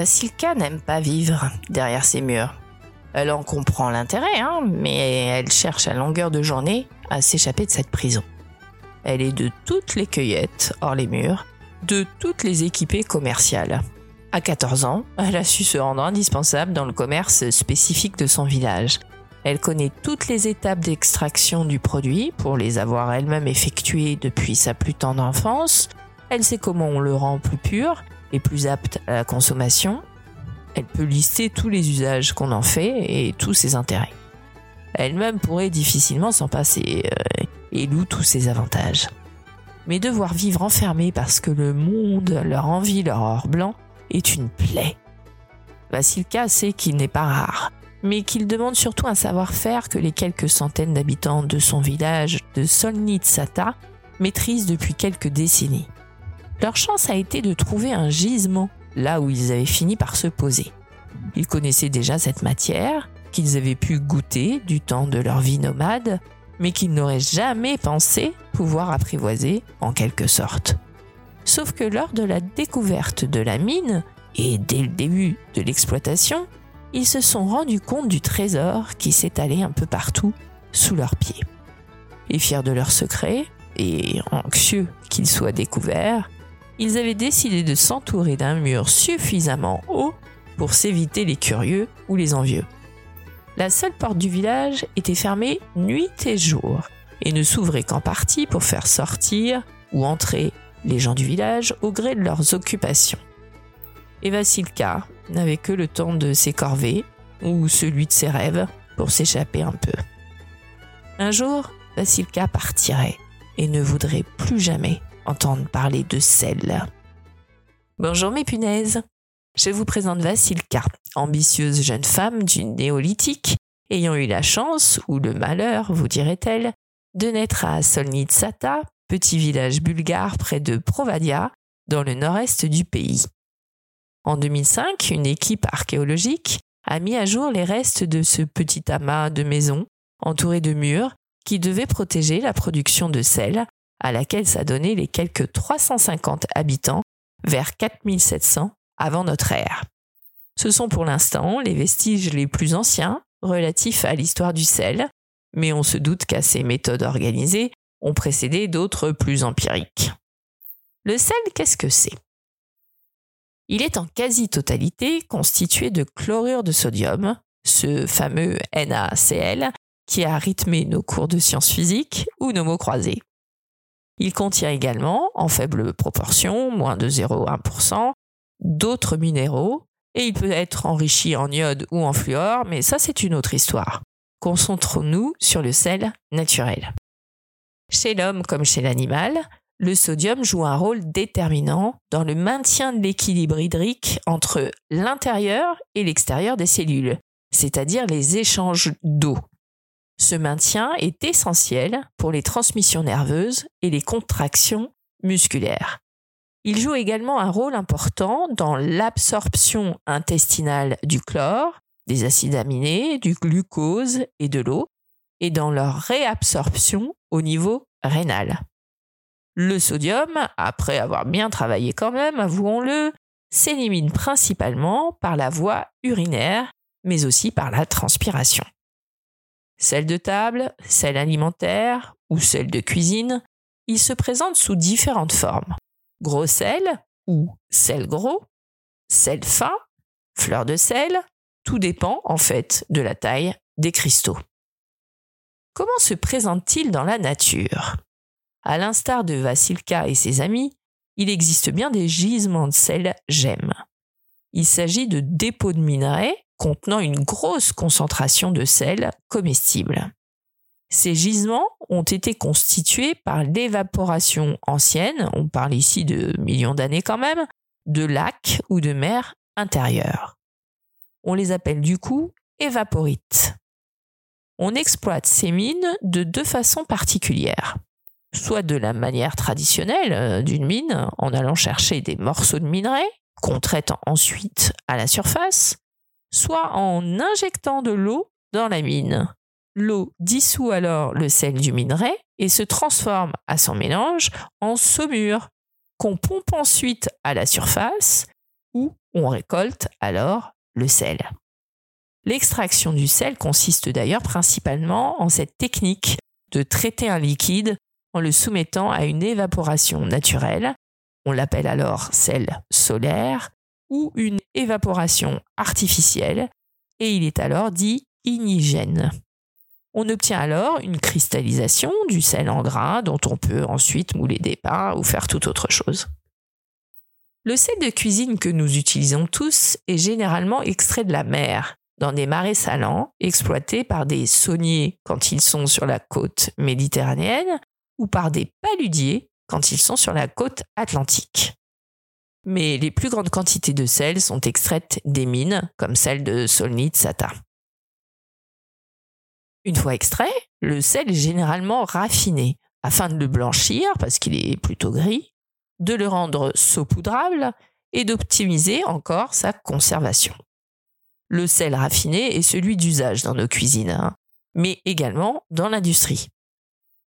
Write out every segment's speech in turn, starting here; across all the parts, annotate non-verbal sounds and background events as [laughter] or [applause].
Vasilka n'aime pas vivre derrière ses murs. Elle en comprend l'intérêt, hein, mais elle cherche à longueur de journée à s'échapper de cette prison. Elle est de toutes les cueillettes hors les murs, de toutes les équipées commerciales. À 14 ans, elle a su se rendre indispensable dans le commerce spécifique de son village. Elle connaît toutes les étapes d'extraction du produit pour les avoir elle-même effectuées depuis sa plus tendre enfance. Elle sait comment on le rend plus pur et plus apte à la consommation. Elle peut lister tous les usages qu'on en fait et tous ses intérêts. Elle-même pourrait difficilement s'en passer euh, et loue tous ses avantages. Mais devoir vivre enfermée parce que le monde leur envie leur or blanc est une plaie. Vasilka sait qu'il n'est pas rare, mais qu'il demande surtout un savoir-faire que les quelques centaines d'habitants de son village de Solnitsata maîtrisent depuis quelques décennies. Leur chance a été de trouver un gisement là où ils avaient fini par se poser. Ils connaissaient déjà cette matière, qu'ils avaient pu goûter du temps de leur vie nomade, mais qu'ils n'auraient jamais pensé pouvoir apprivoiser en quelque sorte. Sauf que lors de la découverte de la mine, et dès le début de l'exploitation, ils se sont rendus compte du trésor qui s'étalait un peu partout sous leurs pieds. Et fiers de leur secret, et anxieux qu'il soit découvert, ils avaient décidé de s'entourer d'un mur suffisamment haut pour s'éviter les curieux ou les envieux. La seule porte du village était fermée nuit et jour et ne s'ouvrait qu'en partie pour faire sortir ou entrer les gens du village au gré de leurs occupations. Et Vasilka n'avait que le temps de ses corvées ou celui de ses rêves pour s'échapper un peu. Un jour, Vasilka partirait et ne voudrait plus jamais entendre parler de sel. Bonjour mes punaises. Je vous présente Vasilka, ambitieuse jeune femme du néolithique, ayant eu la chance, ou le malheur, vous dirait-elle, de naître à Solnitsata, petit village bulgare près de Provadia, dans le nord-est du pays. En 2005, une équipe archéologique a mis à jour les restes de ce petit amas de maisons entouré de murs qui devaient protéger la production de sel à laquelle s'adonnaient les quelques 350 habitants vers 4700 avant notre ère. Ce sont pour l'instant les vestiges les plus anciens relatifs à l'histoire du sel, mais on se doute qu'à ces méthodes organisées ont précédé d'autres plus empiriques. Le sel, qu'est-ce que c'est? Il est en quasi-totalité constitué de chlorure de sodium, ce fameux NaCl qui a rythmé nos cours de sciences physiques ou nos mots croisés. Il contient également, en faible proportion, moins de 0,1%, d'autres minéraux, et il peut être enrichi en iode ou en fluor, mais ça c'est une autre histoire. Concentrons-nous sur le sel naturel. Chez l'homme comme chez l'animal, le sodium joue un rôle déterminant dans le maintien de l'équilibre hydrique entre l'intérieur et l'extérieur des cellules, c'est-à-dire les échanges d'eau. Ce maintien est essentiel pour les transmissions nerveuses et les contractions musculaires. Il joue également un rôle important dans l'absorption intestinale du chlore, des acides aminés, du glucose et de l'eau, et dans leur réabsorption au niveau rénal. Le sodium, après avoir bien travaillé quand même, avouons-le, s'élimine principalement par la voie urinaire, mais aussi par la transpiration. Celle de table, celle alimentaire ou celle de cuisine, il se présente sous différentes formes. Gros sel ou sel gros, sel fin, fleur de sel, tout dépend en fait de la taille des cristaux. Comment se présente-t-il dans la nature? À l'instar de Vasilka et ses amis, il existe bien des gisements de sel gemmes. Il s'agit de dépôts de minerais contenant une grosse concentration de sel comestible. Ces gisements ont été constitués par l'évaporation ancienne, on parle ici de millions d'années quand même, de lacs ou de mers intérieures. On les appelle du coup évaporites. On exploite ces mines de deux façons particulières. Soit de la manière traditionnelle euh, d'une mine, en allant chercher des morceaux de minerais qu'on traite ensuite à la surface, soit en injectant de l'eau dans la mine. L'eau dissout alors le sel du minerai et se transforme à son mélange en saumure, qu'on pompe ensuite à la surface, où on récolte alors le sel. L'extraction du sel consiste d'ailleurs principalement en cette technique de traiter un liquide en le soumettant à une évaporation naturelle, on l'appelle alors sel solaire, ou une évaporation artificielle, et il est alors dit inigène. On obtient alors une cristallisation du sel en gras dont on peut ensuite mouler des pains ou faire toute autre chose. Le sel de cuisine que nous utilisons tous est généralement extrait de la mer, dans des marais salants exploités par des sauniers quand ils sont sur la côte méditerranéenne ou par des paludiers quand ils sont sur la côte atlantique. Mais les plus grandes quantités de sel sont extraites des mines, comme celle de Solnitsata. Une fois extrait, le sel est généralement raffiné afin de le blanchir parce qu'il est plutôt gris, de le rendre saupoudrable et d'optimiser encore sa conservation. Le sel raffiné est celui d'usage dans nos cuisines, hein, mais également dans l'industrie.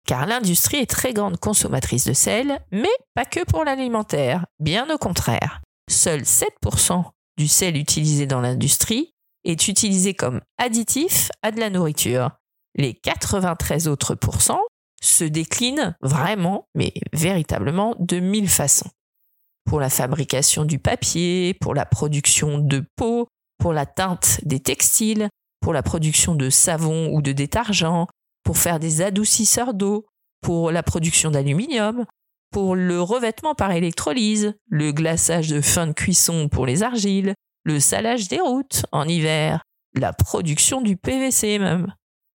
Car l'industrie est très grande consommatrice de sel, mais pas que pour l'alimentaire, bien au contraire. Seuls 7% du sel utilisé dans l'industrie est utilisé comme additif à de la nourriture, les 93 autres pourcents se déclinent vraiment, mais véritablement, de mille façons. Pour la fabrication du papier, pour la production de peau, pour la teinte des textiles, pour la production de savon ou de détergent, pour faire des adoucisseurs d'eau, pour la production d'aluminium, pour le revêtement par électrolyse, le glaçage de fin de cuisson pour les argiles, le salage des routes en hiver, la production du PVC même.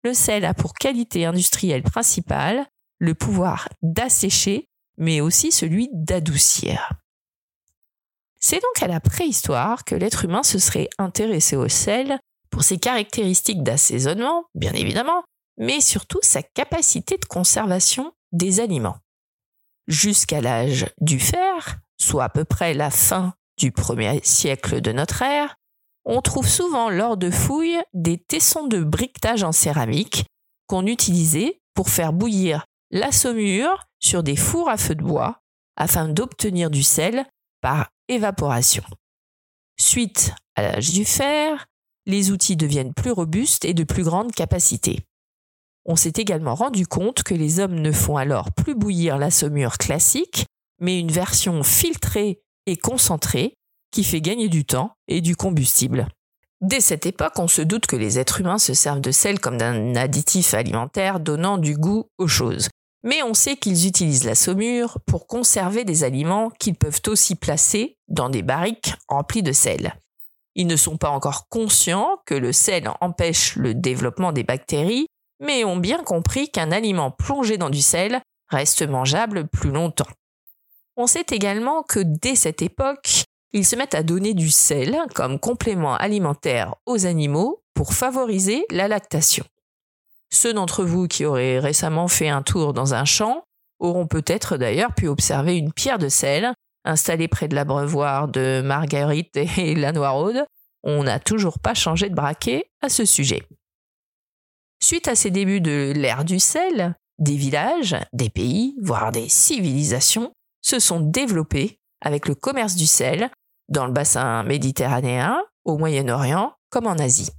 Le sel a pour qualité industrielle principale le pouvoir d'assécher, mais aussi celui d'adoucir. C'est donc à la préhistoire que l'être humain se serait intéressé au sel pour ses caractéristiques d'assaisonnement, bien évidemment, mais surtout sa capacité de conservation des aliments. Jusqu'à l'âge du fer, soit à peu près la fin du premier siècle de notre ère, on trouve souvent lors de fouilles des tessons de briquetage en céramique qu'on utilisait pour faire bouillir la saumure sur des fours à feu de bois afin d'obtenir du sel par évaporation. Suite à l'âge du fer, les outils deviennent plus robustes et de plus grande capacité. On s'est également rendu compte que les hommes ne font alors plus bouillir la saumure classique, mais une version filtrée et concentrée qui fait gagner du temps et du combustible. Dès cette époque, on se doute que les êtres humains se servent de sel comme d'un additif alimentaire donnant du goût aux choses. Mais on sait qu'ils utilisent la saumure pour conserver des aliments qu'ils peuvent aussi placer dans des barriques remplies de sel. Ils ne sont pas encore conscients que le sel empêche le développement des bactéries, mais ont bien compris qu'un aliment plongé dans du sel reste mangeable plus longtemps. On sait également que dès cette époque, ils se mettent à donner du sel comme complément alimentaire aux animaux pour favoriser la lactation. Ceux d'entre vous qui auraient récemment fait un tour dans un champ auront peut-être d'ailleurs pu observer une pierre de sel installée près de l'abreuvoir de Marguerite et [laughs] la Noiraude. On n'a toujours pas changé de braquet à ce sujet. Suite à ces débuts de l'ère du sel, des villages, des pays, voire des civilisations se sont développés avec le commerce du sel dans le bassin méditerranéen, au Moyen-Orient comme en Asie.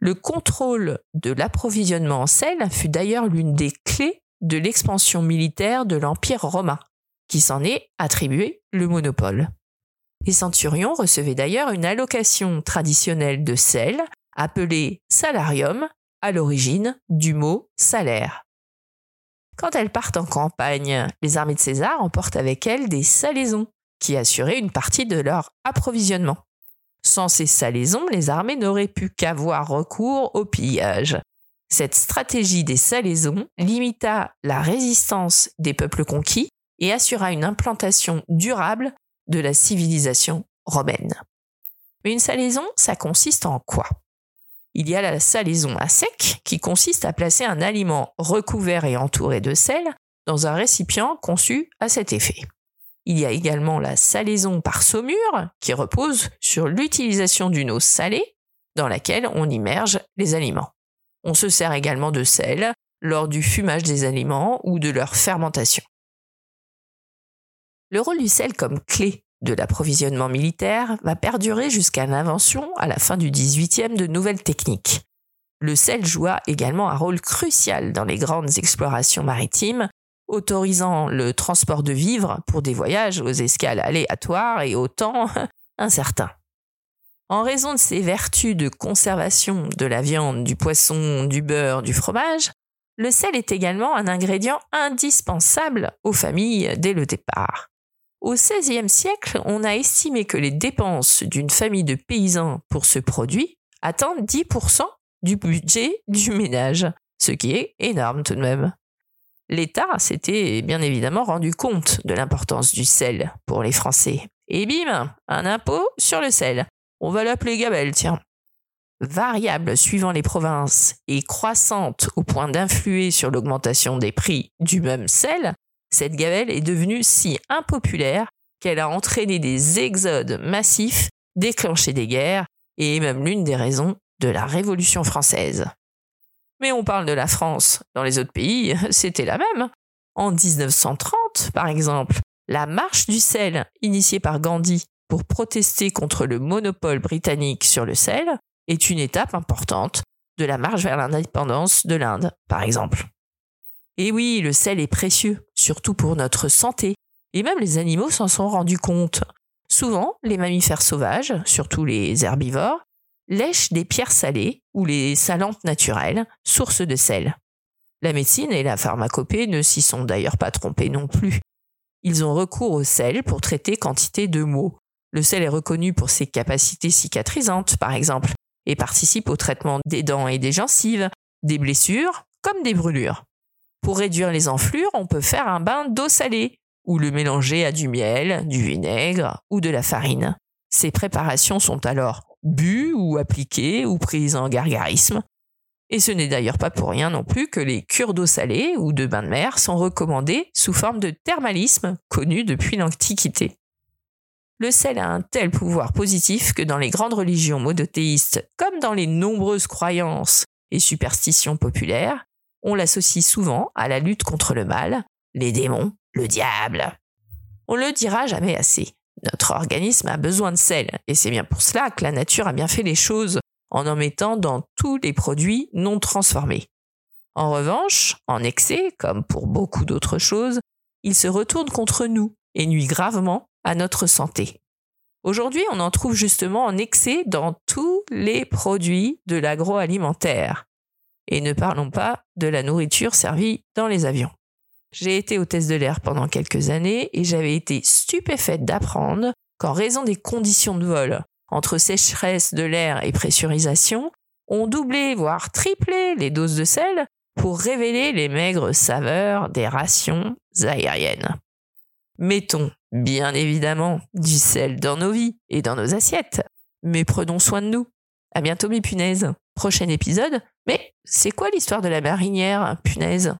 Le contrôle de l'approvisionnement en sel fut d'ailleurs l'une des clés de l'expansion militaire de l'Empire romain, qui s'en est attribué le monopole. Les centurions recevaient d'ailleurs une allocation traditionnelle de sel, appelée salarium, à l'origine du mot salaire. Quand elles partent en campagne, les armées de César emportent avec elles des salaisons, qui assuraient une partie de leur approvisionnement. Sans ces salaisons, les armées n'auraient pu qu'avoir recours au pillage. Cette stratégie des salaisons limita la résistance des peuples conquis et assura une implantation durable de la civilisation romaine. Une salaison, ça consiste en quoi? Il y a la salaison à sec, qui consiste à placer un aliment recouvert et entouré de sel dans un récipient conçu à cet effet. Il y a également la salaison par saumure, qui repose sur l'utilisation d'une eau salée dans laquelle on immerge les aliments. On se sert également de sel lors du fumage des aliments ou de leur fermentation. Le rôle du sel comme clé de l'approvisionnement militaire va perdurer jusqu'à l'invention à la fin du XVIIIe de nouvelles techniques. Le sel joua également un rôle crucial dans les grandes explorations maritimes, autorisant le transport de vivres pour des voyages aux escales aléatoires et au temps [laughs] incertain. En raison de ses vertus de conservation de la viande, du poisson, du beurre, du fromage, le sel est également un ingrédient indispensable aux familles dès le départ. Au XVIe siècle, on a estimé que les dépenses d'une famille de paysans pour ce produit atteignent 10% du budget du ménage, ce qui est énorme tout de même. L'État s'était bien évidemment rendu compte de l'importance du sel pour les Français. Et bim, un impôt sur le sel. On va l'appeler Gabelle, tiens. Variable suivant les provinces et croissante au point d'influer sur l'augmentation des prix du même sel, cette gabelle est devenue si impopulaire qu'elle a entraîné des exodes massifs, déclenché des guerres et est même l'une des raisons de la Révolution française. Mais on parle de la France. Dans les autres pays, [laughs] c'était la même. En 1930, par exemple, la marche du sel, initiée par Gandhi pour protester contre le monopole britannique sur le sel, est une étape importante de la marche vers l'indépendance de l'Inde, par exemple. Et oui, le sel est précieux, surtout pour notre santé, et même les animaux s'en sont rendus compte. Souvent, les mammifères sauvages, surtout les herbivores, lèchent des pierres salées ou les salantes naturelles, sources de sel. La médecine et la pharmacopée ne s'y sont d'ailleurs pas trompés non plus. Ils ont recours au sel pour traiter quantité de maux, le sel est reconnu pour ses capacités cicatrisantes, par exemple, et participe au traitement des dents et des gencives, des blessures comme des brûlures. Pour réduire les enflures, on peut faire un bain d'eau salée ou le mélanger à du miel, du vinaigre ou de la farine. Ces préparations sont alors bues ou appliquées ou prises en gargarisme. Et ce n'est d'ailleurs pas pour rien non plus que les cures d'eau salée ou de bain de mer sont recommandées sous forme de thermalisme connu depuis l'Antiquité. Le sel a un tel pouvoir positif que dans les grandes religions monothéistes, comme dans les nombreuses croyances et superstitions populaires, on l'associe souvent à la lutte contre le mal, les démons, le diable. On le dira jamais assez. Notre organisme a besoin de sel, et c'est bien pour cela que la nature a bien fait les choses en en mettant dans tous les produits non transformés. En revanche, en excès, comme pour beaucoup d'autres choses, il se retourne contre nous et nuit gravement à notre santé. Aujourd'hui, on en trouve justement en excès dans tous les produits de l'agroalimentaire. Et ne parlons pas de la nourriture servie dans les avions. J'ai été hôtesse de l'air pendant quelques années et j'avais été stupéfaite d'apprendre qu'en raison des conditions de vol, entre sécheresse de l'air et pressurisation, on doublait, voire triplé les doses de sel pour révéler les maigres saveurs des rations aériennes. Mettons, bien évidemment, du sel dans nos vies et dans nos assiettes, mais prenons soin de nous. À bientôt mes punaises. Prochain épisode. Mais c'est quoi l'histoire de la marinière, punaise?